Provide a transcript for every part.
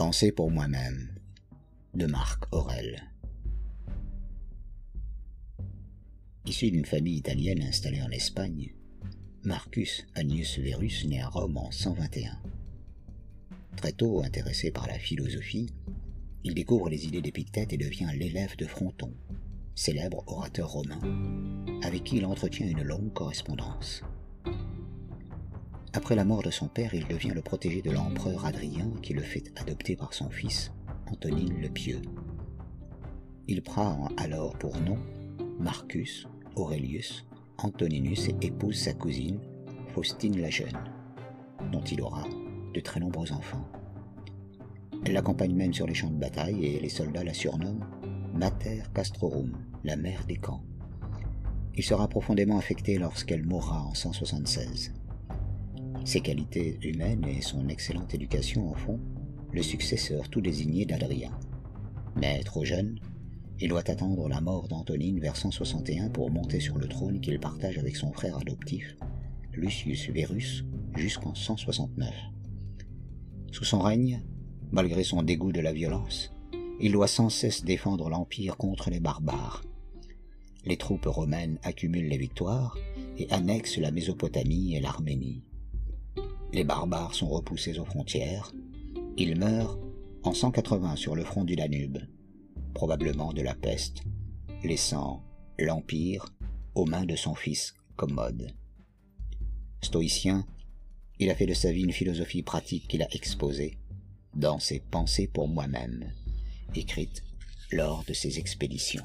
Pensez pour moi-même de Marc Aurel. Issu d'une famille italienne installée en Espagne, Marcus Annius Verus naît à Rome en 121. Très tôt intéressé par la philosophie, il découvre les idées d'Épictète et devient l'élève de Fronton, célèbre orateur romain, avec qui il entretient une longue correspondance. Après la mort de son père, il devient le protégé de l'empereur Adrien qui le fait adopter par son fils, Antonine le Pieux. Il prend alors pour nom Marcus Aurelius Antoninus et épouse sa cousine, Faustine la Jeune, dont il aura de très nombreux enfants. Elle l'accompagne même sur les champs de bataille et les soldats la surnomment Mater Castrorum, la mère des camps. Il sera profondément affecté lorsqu'elle mourra en 176. Ses qualités humaines et son excellente éducation en font le successeur tout désigné d'Adrien. Mais trop jeune, il doit attendre la mort d'Antonine vers 161 pour monter sur le trône qu'il partage avec son frère adoptif, Lucius Verus, jusqu'en 169. Sous son règne, malgré son dégoût de la violence, il doit sans cesse défendre l'Empire contre les barbares. Les troupes romaines accumulent les victoires et annexent la Mésopotamie et l'Arménie. Les barbares sont repoussés aux frontières. Il meurt en 180 sur le front du Danube, probablement de la peste, laissant l'Empire aux mains de son fils Commode. Stoïcien, il a fait de sa vie une philosophie pratique qu'il a exposée dans ses pensées pour moi-même, écrites lors de ses expéditions.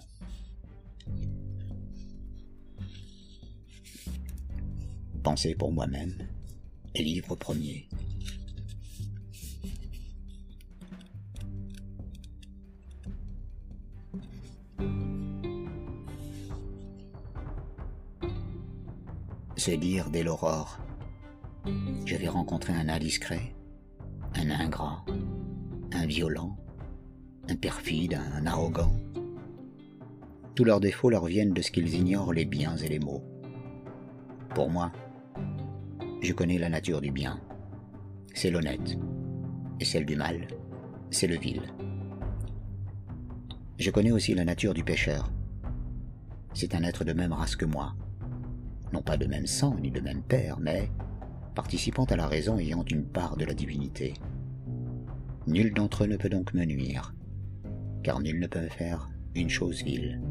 Pensées pour moi-même, livre premier. C'est dire dès l'aurore. J'avais rencontré un indiscret, un ingrat, un violent, un perfide, un arrogant. Tous leurs défauts leur viennent de ce qu'ils ignorent les biens et les maux. Pour moi, je connais la nature du bien. C'est l'honnête. Et celle du mal, c'est le vil. Je connais aussi la nature du pécheur. C'est un être de même race que moi. Non pas de même sang ni de même père, mais participant à la raison ayant une part de la divinité. Nul d'entre eux ne peut donc me nuire, car nul ne peut faire une chose vile.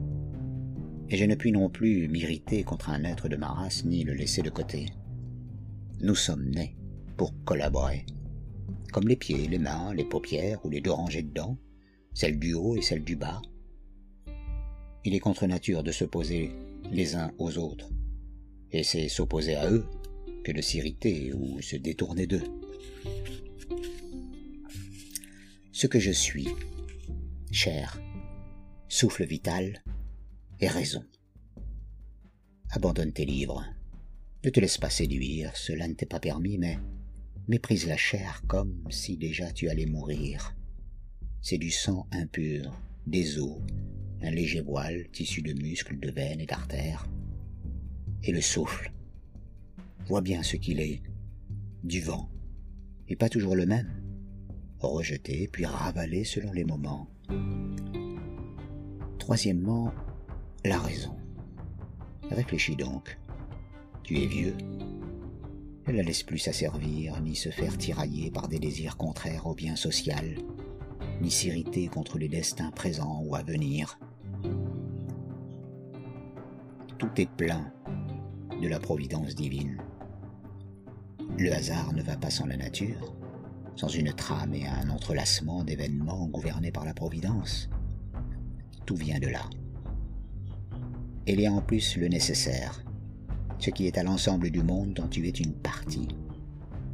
Et je ne puis non plus m'irriter contre un être de ma race ni le laisser de côté. Nous sommes nés pour collaborer. Comme les pieds, les mains, les paupières ou les deux rangées de dents, celle du haut et celle du bas. Il est contre nature de s'opposer les uns aux autres, et c'est s'opposer à eux que de s'irriter ou se détourner d'eux. Ce que je suis, chair, souffle vital et raison. Abandonne tes livres, ne te laisse pas séduire, cela ne t'est pas permis, mais méprise la chair comme si déjà tu allais mourir. C'est du sang impur, des os, un léger voile tissu de muscles, de veines et d'artères. Et le souffle. Vois bien ce qu'il est. Du vent. Et pas toujours le même. Rejeté puis ravalé selon les moments. Troisièmement, la raison. Réfléchis donc. Tu es vieux. Ne la laisse plus s'asservir, ni se faire tirailler par des désirs contraires au bien social, ni s'irriter contre les destins présents ou à venir. Tout est plein de la providence divine. Le hasard ne va pas sans la nature, sans une trame et un entrelacement d'événements gouvernés par la providence. Tout vient de là. Y a en plus le nécessaire, ce qui est à l'ensemble du monde dont tu es une partie.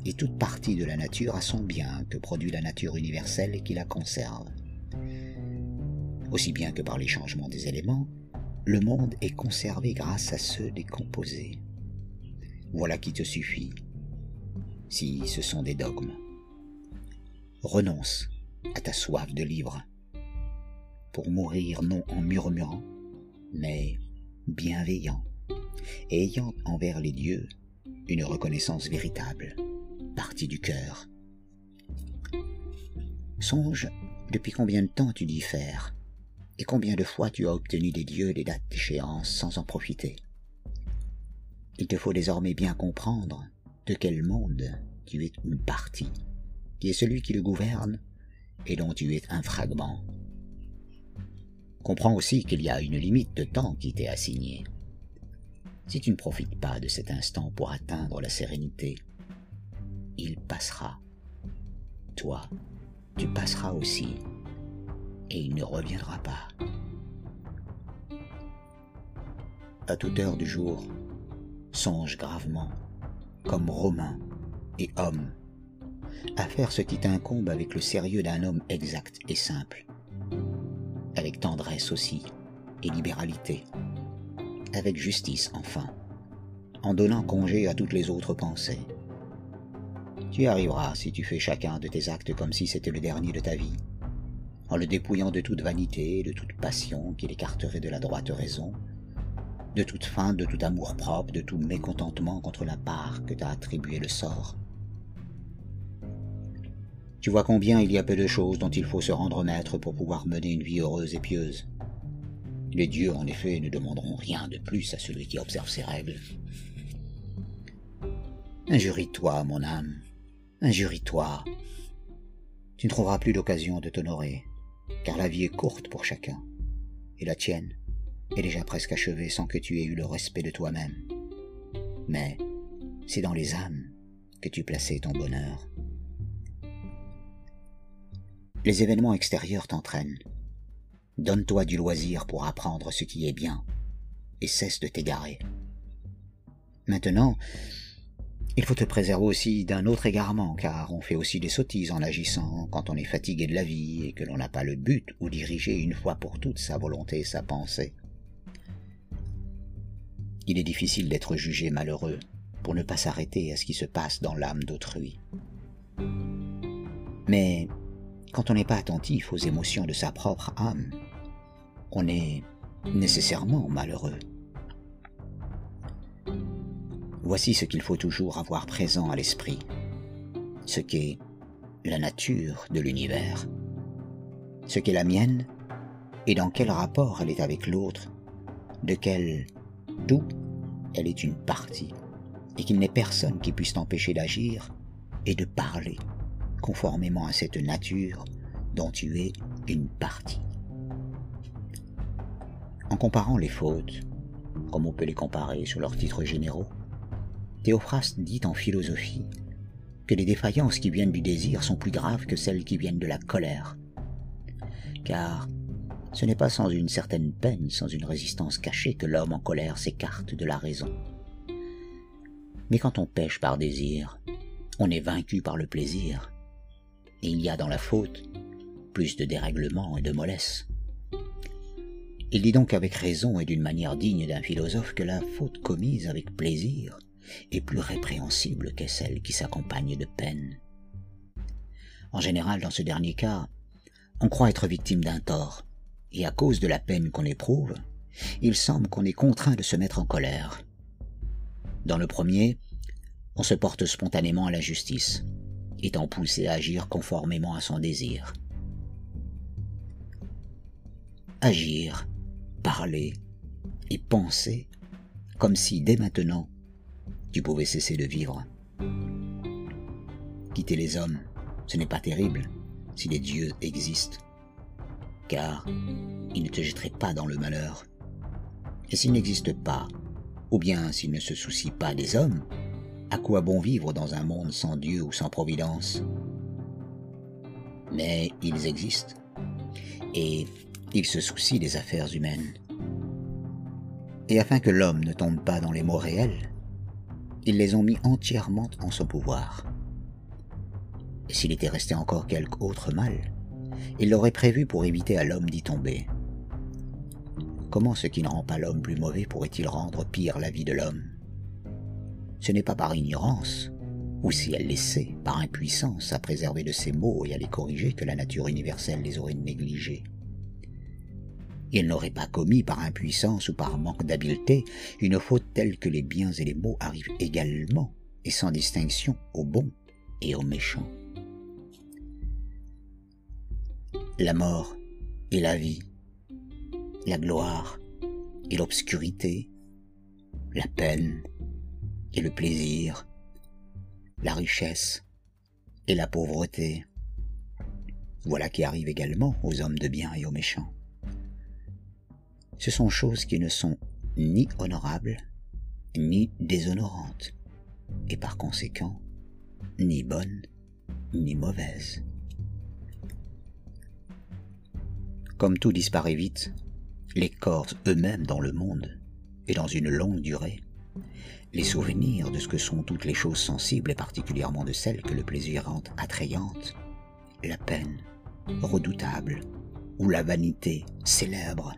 Et toute partie de la nature a son bien que produit la nature universelle et qui la conserve. Aussi bien que par les changements des éléments, le monde est conservé grâce à ceux des composés. Voilà qui te suffit, si ce sont des dogmes. Renonce à ta soif de livres, pour mourir non en murmurant, mais bienveillant et ayant envers les dieux une reconnaissance véritable, partie du cœur. Songe depuis combien de temps tu diffères, et combien de fois tu as obtenu des dieux des dates d'échéance sans en profiter? Il te faut désormais bien comprendre de quel monde tu es une partie, qui est celui qui le gouverne et dont tu es un fragment. Comprends aussi qu'il y a une limite de temps qui t'est assignée. Si tu ne profites pas de cet instant pour atteindre la sérénité, il passera. Toi, tu passeras aussi, et il ne reviendra pas. À toute heure du jour, songe gravement, comme Romain et homme, à faire ce qui t'incombe avec le sérieux d'un homme exact et simple, avec tendresse aussi et libéralité, avec justice enfin, en donnant congé à toutes les autres pensées. Tu arriveras si tu fais chacun de tes actes comme si c'était le dernier de ta vie, en le dépouillant de toute vanité, de toute passion qui l'écarterait de la droite raison, de toute faim, de tout amour propre, de tout mécontentement contre la part que t'a attribué le sort. Tu vois combien il y a peu de choses dont il faut se rendre maître pour pouvoir mener une vie heureuse et pieuse. Les dieux, en effet, ne demanderont rien de plus à celui qui observe ces règles. Injurie-toi, mon âme, injurie-toi. Tu ne trouveras plus d'occasion de t'honorer, car la vie est courte pour chacun, et la tienne est déjà presque achevée sans que tu aies eu le respect de toi-même. Mais c'est dans les âmes que tu plaçais ton bonheur. Les événements extérieurs t'entraînent. Donne-toi du loisir pour apprendre ce qui est bien, et cesse de t'égarer. Maintenant, il faut te préserver aussi d'un autre égarement, car on fait aussi des sottises en agissant quand on est fatigué de la vie et que l'on n'a pas le but ou diriger une fois pour toutes sa volonté et sa pensée. Il est difficile d'être jugé malheureux pour ne pas s'arrêter à ce qui se passe dans l'âme d'autrui. Mais quand on n'est pas attentif aux émotions de sa propre âme, on est nécessairement malheureux. Voici ce qu'il faut toujours avoir présent à l'esprit, ce qu'est la nature de l'univers, ce qu'est la mienne et dans quel rapport elle est avec l'autre, de quel d'où elle est une partie, et qu'il n'est personne qui puisse t'empêcher d'agir et de parler conformément à cette nature dont tu es une partie. En comparant les fautes, comme on peut les comparer sur leurs titres généraux, Théophraste dit en philosophie que les défaillances qui viennent du désir sont plus graves que celles qui viennent de la colère. Car ce n'est pas sans une certaine peine, sans une résistance cachée que l'homme en colère s'écarte de la raison. Mais quand on pêche par désir, on est vaincu par le plaisir, et il y a dans la faute plus de dérèglement et de mollesse. Il dit donc avec raison et d'une manière digne d'un philosophe que la faute commise avec plaisir est plus répréhensible que celle qui s'accompagne de peine. En général, dans ce dernier cas, on croit être victime d'un tort, et à cause de la peine qu'on éprouve, il semble qu'on est contraint de se mettre en colère. Dans le premier, on se porte spontanément à la justice, étant poussé à agir conformément à son désir. Agir, parler et penser comme si dès maintenant tu pouvais cesser de vivre. Quitter les hommes, ce n'est pas terrible si les dieux existent car il ne te jetterait pas dans le malheur. Et s'il n'existe pas, ou bien s'il ne se soucie pas des hommes, à quoi bon vivre dans un monde sans Dieu ou sans Providence? Mais ils existent, et ils se soucient des affaires humaines. Et afin que l'homme ne tombe pas dans les maux réels, ils les ont mis entièrement en son pouvoir. Et s'il était resté encore quelque autre mal, il l'aurait prévu pour éviter à l'homme d'y tomber. Comment ce qui ne rend pas l'homme plus mauvais pourrait-il rendre pire la vie de l'homme? Ce n'est pas par ignorance, ou si elle les sait, par impuissance à préserver de ses maux et à les corriger que la nature universelle les aurait négligés. Il n'aurait pas commis par impuissance ou par manque d'habileté une faute telle que les biens et les maux arrivent également et sans distinction aux bons et aux méchants. la mort et la vie, la gloire et l'obscurité, la peine et le plaisir, la richesse et la pauvreté. Voilà qui arrive également aux hommes de bien et aux méchants. Ce sont choses qui ne sont ni honorables, ni déshonorantes, et par conséquent, ni bonnes, ni mauvaises. Comme tout disparaît vite, les corps eux-mêmes dans le monde, et dans une longue durée, les souvenirs de ce que sont toutes les choses sensibles et particulièrement de celles que le plaisir rend attrayantes, la peine, redoutable, ou la vanité, célèbre.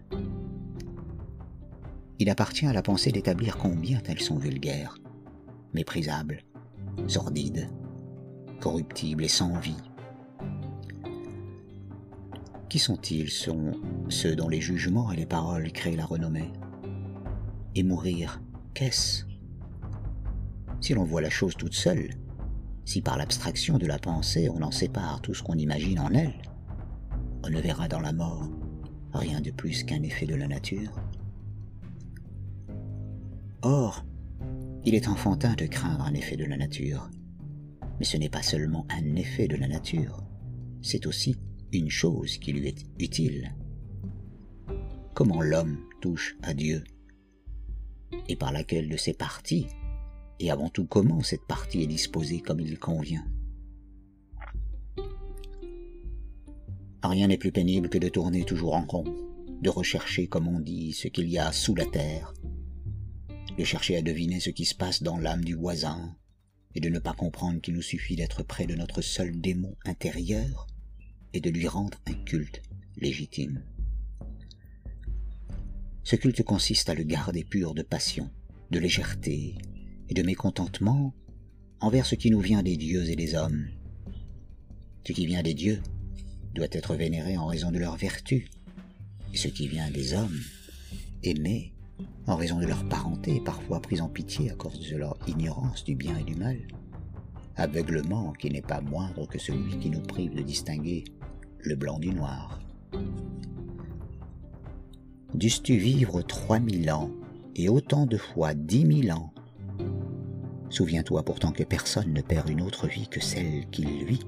Il appartient à la pensée d'établir combien elles sont vulgaires, méprisables, sordides, corruptibles et sans vie. Qui sont-ils? Sont ceux dont les jugements et les paroles créent la renommée Et mourir, qu'est-ce? Si l'on voit la chose toute seule, si par l'abstraction de la pensée on en sépare tout ce qu'on imagine en elle, on ne verra dans la mort rien de plus qu'un effet de la nature. Or, il est enfantin de craindre un effet de la nature, mais ce n'est pas seulement un effet de la nature, c'est aussi une chose qui lui est utile. Comment l'homme touche à Dieu, et par laquelle de ses parties et avant tout comment cette partie est disposée comme il convient. Rien n'est plus pénible que de tourner toujours en rond, de rechercher, comme on dit, ce qu'il y a sous la terre, de chercher à deviner ce qui se passe dans l'âme du voisin, et de ne pas comprendre qu'il nous suffit d'être près de notre seul démon intérieur et de lui rendre un culte légitime. Ce culte consiste à le garder pur de passion, de légèreté, et de mécontentement envers ce qui nous vient des dieux et des hommes. Ce qui vient des dieux doit être vénéré en raison de leur vertu, et ce qui vient des hommes, aimé en raison de leur parenté, parfois pris en pitié à cause de leur ignorance du bien et du mal, aveuglement qui n'est pas moindre que celui qui nous prive de distinguer le blanc du noir. Dusses-tu vivre trois mille ans et autant de fois dix mille ans Souviens-toi pourtant que personne ne perd une autre vie que celle qu'il vit,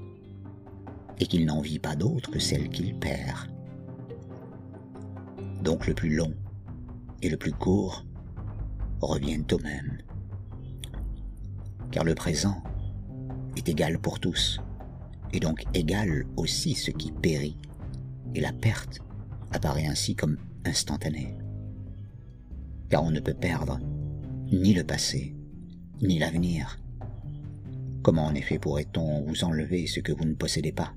et qu'il n'en vit pas d'autre que celle qu'il perd. Donc le plus long et le plus court reviennent au même. Car le présent est égal pour tous, et donc égal aussi ce qui périt, et la perte apparaît ainsi comme instantanée. Car on ne peut perdre ni le passé, ni l'avenir. Comment en effet pourrait-on vous enlever ce que vous ne possédez pas?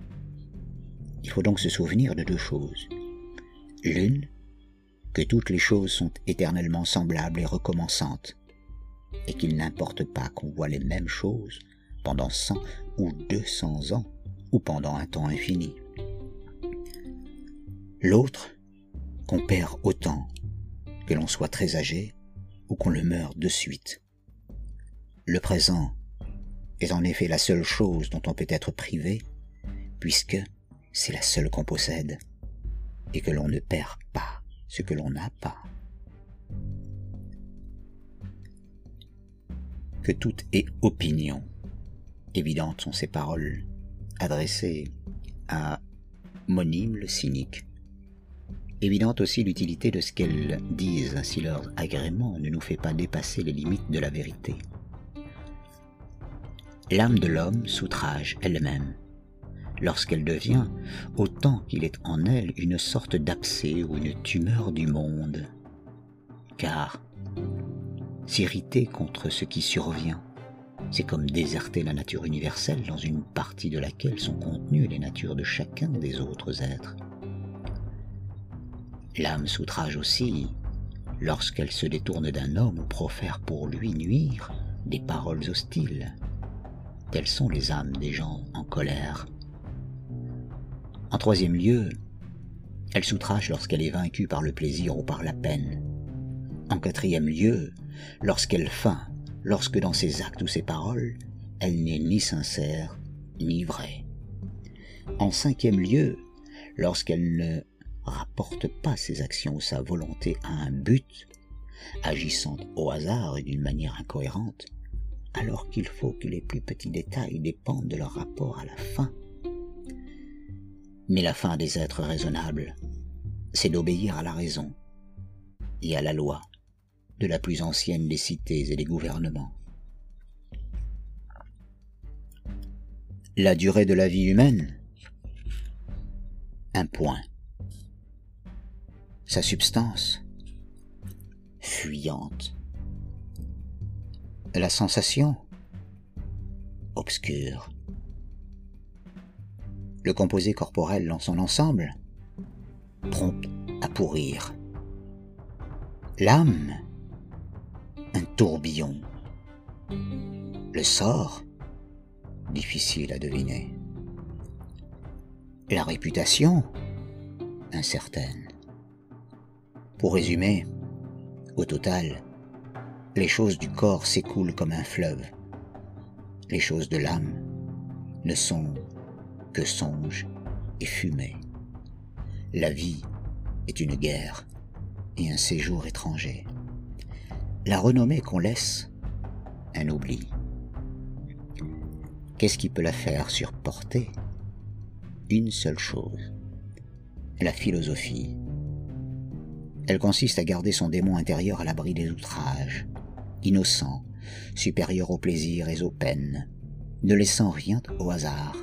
Il faut donc se souvenir de deux choses. L'une, toutes les choses sont éternellement semblables et recommençantes, et qu'il n'importe pas qu'on voit les mêmes choses pendant cent ou deux cents ans, ou pendant un temps infini. L'autre, qu'on perd autant, que l'on soit très âgé, ou qu'on le meure de suite. Le présent est en effet la seule chose dont on peut être privé, puisque c'est la seule qu'on possède, et que l'on ne perd pas ce que l'on n'a pas. Que tout est opinion. Évidentes sont ces paroles adressées à Monime le cynique. Évidente aussi l'utilité de ce qu'elles disent si leur agrément ne nous fait pas dépasser les limites de la vérité l'âme de l'homme s'outrage elle-même, lorsqu'elle devient, autant qu'il est en elle, une sorte d'abcès ou une tumeur du monde. Car s'irriter contre ce qui survient, c'est comme déserter la nature universelle dans une partie de laquelle sont contenues les natures de chacun des autres êtres. L'âme s'outrage aussi lorsqu'elle se détourne d'un homme ou profère pour lui nuire des paroles hostiles. Telles sont les âmes des gens en colère. En troisième lieu, elle s'outrage lorsqu'elle est vaincue par le plaisir ou par la peine. En quatrième lieu, lorsqu'elle feint, lorsque dans ses actes ou ses paroles, elle n'est ni sincère ni vraie. En cinquième lieu, lorsqu'elle ne rapporte pas ses actions ou sa volonté à un but, agissant au hasard et d'une manière incohérente, alors qu'il faut que les plus petits détails dépendent de leur rapport à la fin. Mais la fin des êtres raisonnables, c'est d'obéir à la raison et à la loi de la plus ancienne des cités et des gouvernements. La durée de la vie humaine Un point. Sa substance Fuyante. La sensation Obscure. Le composé corporel dans son ensemble Prompt à pourrir. L'âme Un tourbillon. Le sort difficile à deviner. La réputation incertaine. Pour résumer, au total, les choses du corps s'écoulent comme un fleuve. Les choses de l'âme ne sont que songes et fumée. La vie est une guerre et un séjour étranger. La renommée qu'on laisse, un oubli. Qu'est-ce qui peut la faire surporter Une seule chose? La philosophie. Elle consiste à garder son démon intérieur à l'abri des outrages, innocent, supérieur aux plaisirs et aux peines, ne laissant rien au hasard,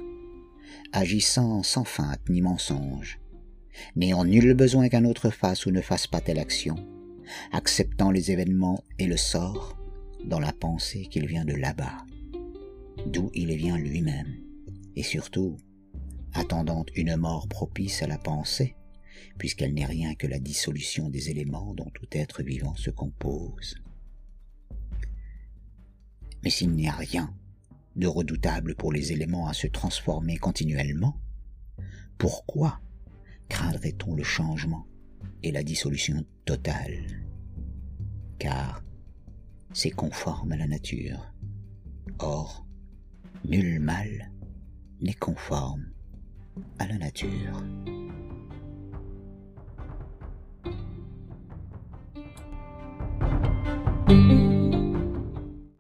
agissant sans feinte ni mensonge, n'ayant nul besoin qu'un autre fasse ou ne fasse pas telle action, acceptant les événements et le sort dans la pensée qu'il vient de là-bas d'où il vient lui-même, et surtout attendant une mort propice à la pensée, puisqu'elle n'est rien que la dissolution des éléments dont tout être vivant se compose. Mais s'il n'y a rien de redoutable pour les éléments à se transformer continuellement, pourquoi craindrait-on le changement et la dissolution totale? Car c'est conforme à la nature. Or, nul mal n'est conforme à la nature.